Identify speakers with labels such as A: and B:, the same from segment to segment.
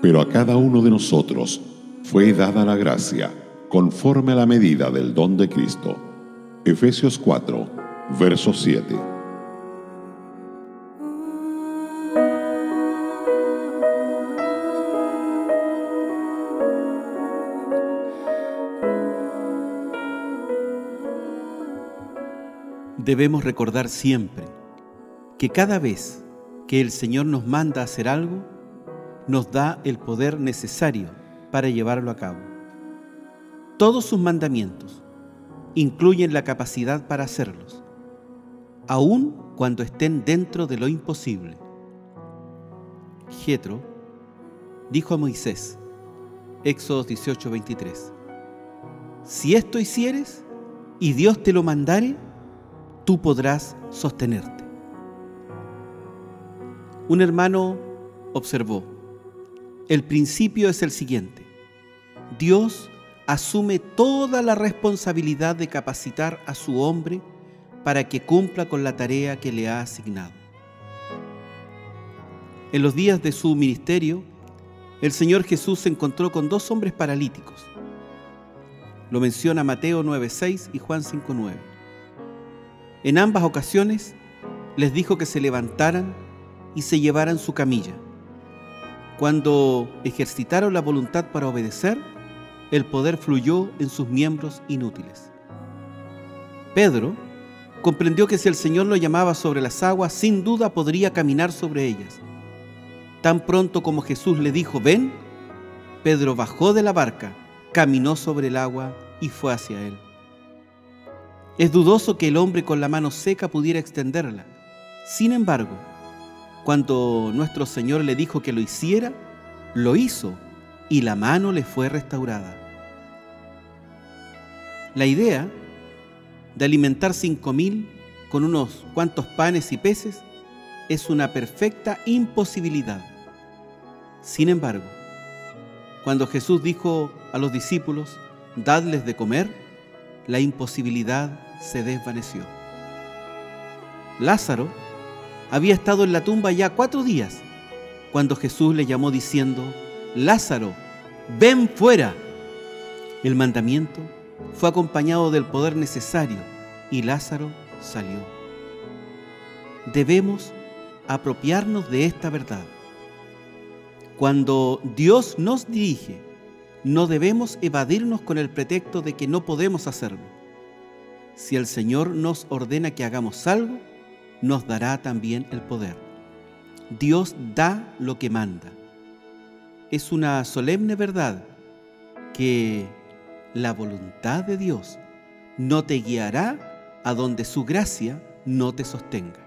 A: Pero a cada uno de nosotros fue dada la gracia conforme a la medida del don de Cristo. Efesios 4, verso 7.
B: Debemos recordar siempre que cada vez que el Señor nos manda a hacer algo, nos da el poder necesario para llevarlo a cabo. Todos sus mandamientos incluyen la capacidad para hacerlos, aun cuando estén dentro de lo imposible. Jetro dijo a Moisés, Éxodo 18:23, Si esto hicieres y Dios te lo mandare, tú podrás sostenerte. Un hermano observó, el principio es el siguiente. Dios asume toda la responsabilidad de capacitar a su hombre para que cumpla con la tarea que le ha asignado. En los días de su ministerio, el Señor Jesús se encontró con dos hombres paralíticos. Lo menciona Mateo 9:6 y Juan 5:9. En ambas ocasiones les dijo que se levantaran y se llevaran su camilla cuando ejercitaron la voluntad para obedecer, el poder fluyó en sus miembros inútiles. Pedro comprendió que si el Señor lo llamaba sobre las aguas, sin duda podría caminar sobre ellas. Tan pronto como Jesús le dijo, ven, Pedro bajó de la barca, caminó sobre el agua y fue hacia él. Es dudoso que el hombre con la mano seca pudiera extenderla. Sin embargo, cuando nuestro Señor le dijo que lo hiciera, lo hizo y la mano le fue restaurada. La idea de alimentar cinco mil con unos cuantos panes y peces es una perfecta imposibilidad. Sin embargo, cuando Jesús dijo a los discípulos, dadles de comer, la imposibilidad se desvaneció. Lázaro había estado en la tumba ya cuatro días cuando Jesús le llamó diciendo, Lázaro, ven fuera. El mandamiento fue acompañado del poder necesario y Lázaro salió. Debemos apropiarnos de esta verdad. Cuando Dios nos dirige, no debemos evadirnos con el pretexto de que no podemos hacerlo. Si el Señor nos ordena que hagamos algo, nos dará también el poder. Dios da lo que manda. Es una solemne verdad que la voluntad de Dios no te guiará a donde su gracia no te sostenga.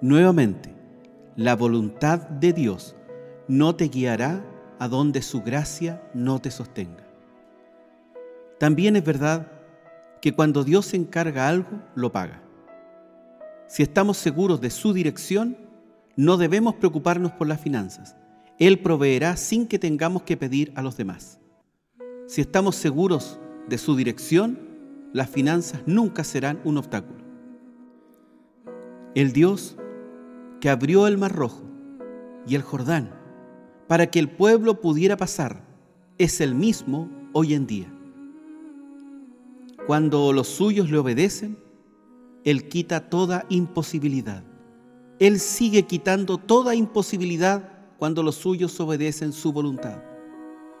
B: Nuevamente, la voluntad de Dios no te guiará a donde su gracia no te sostenga. También es verdad que cuando Dios encarga algo, lo paga. Si estamos seguros de su dirección, no debemos preocuparnos por las finanzas. Él proveerá sin que tengamos que pedir a los demás. Si estamos seguros de su dirección, las finanzas nunca serán un obstáculo. El Dios que abrió el Mar Rojo y el Jordán para que el pueblo pudiera pasar es el mismo hoy en día. Cuando los suyos le obedecen, él quita toda imposibilidad. Él sigue quitando toda imposibilidad cuando los suyos obedecen su voluntad.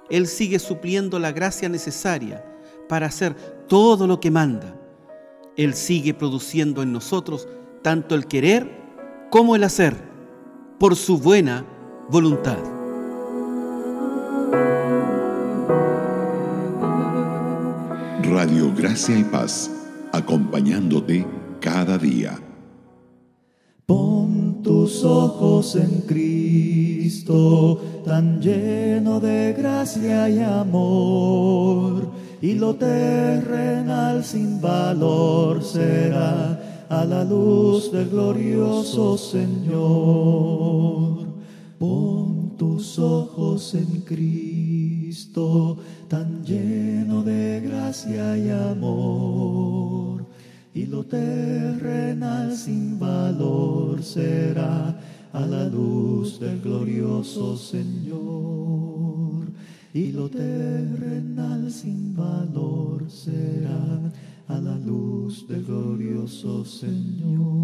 B: Él sigue supliendo la gracia necesaria para hacer todo lo que manda. Él sigue produciendo en nosotros tanto el querer como el hacer por su buena voluntad.
A: Radio Gracia y Paz, acompañándote cada día.
C: Pon tus ojos en Cristo, tan lleno de gracia y amor, y lo terrenal sin valor será a la luz del glorioso Señor. Pon tus ojos en Cristo, tan lleno de gracia y amor y lo terrenal sin valor será a la luz del glorioso Señor, y lo terrenal sin valor será a la luz del glorioso Señor.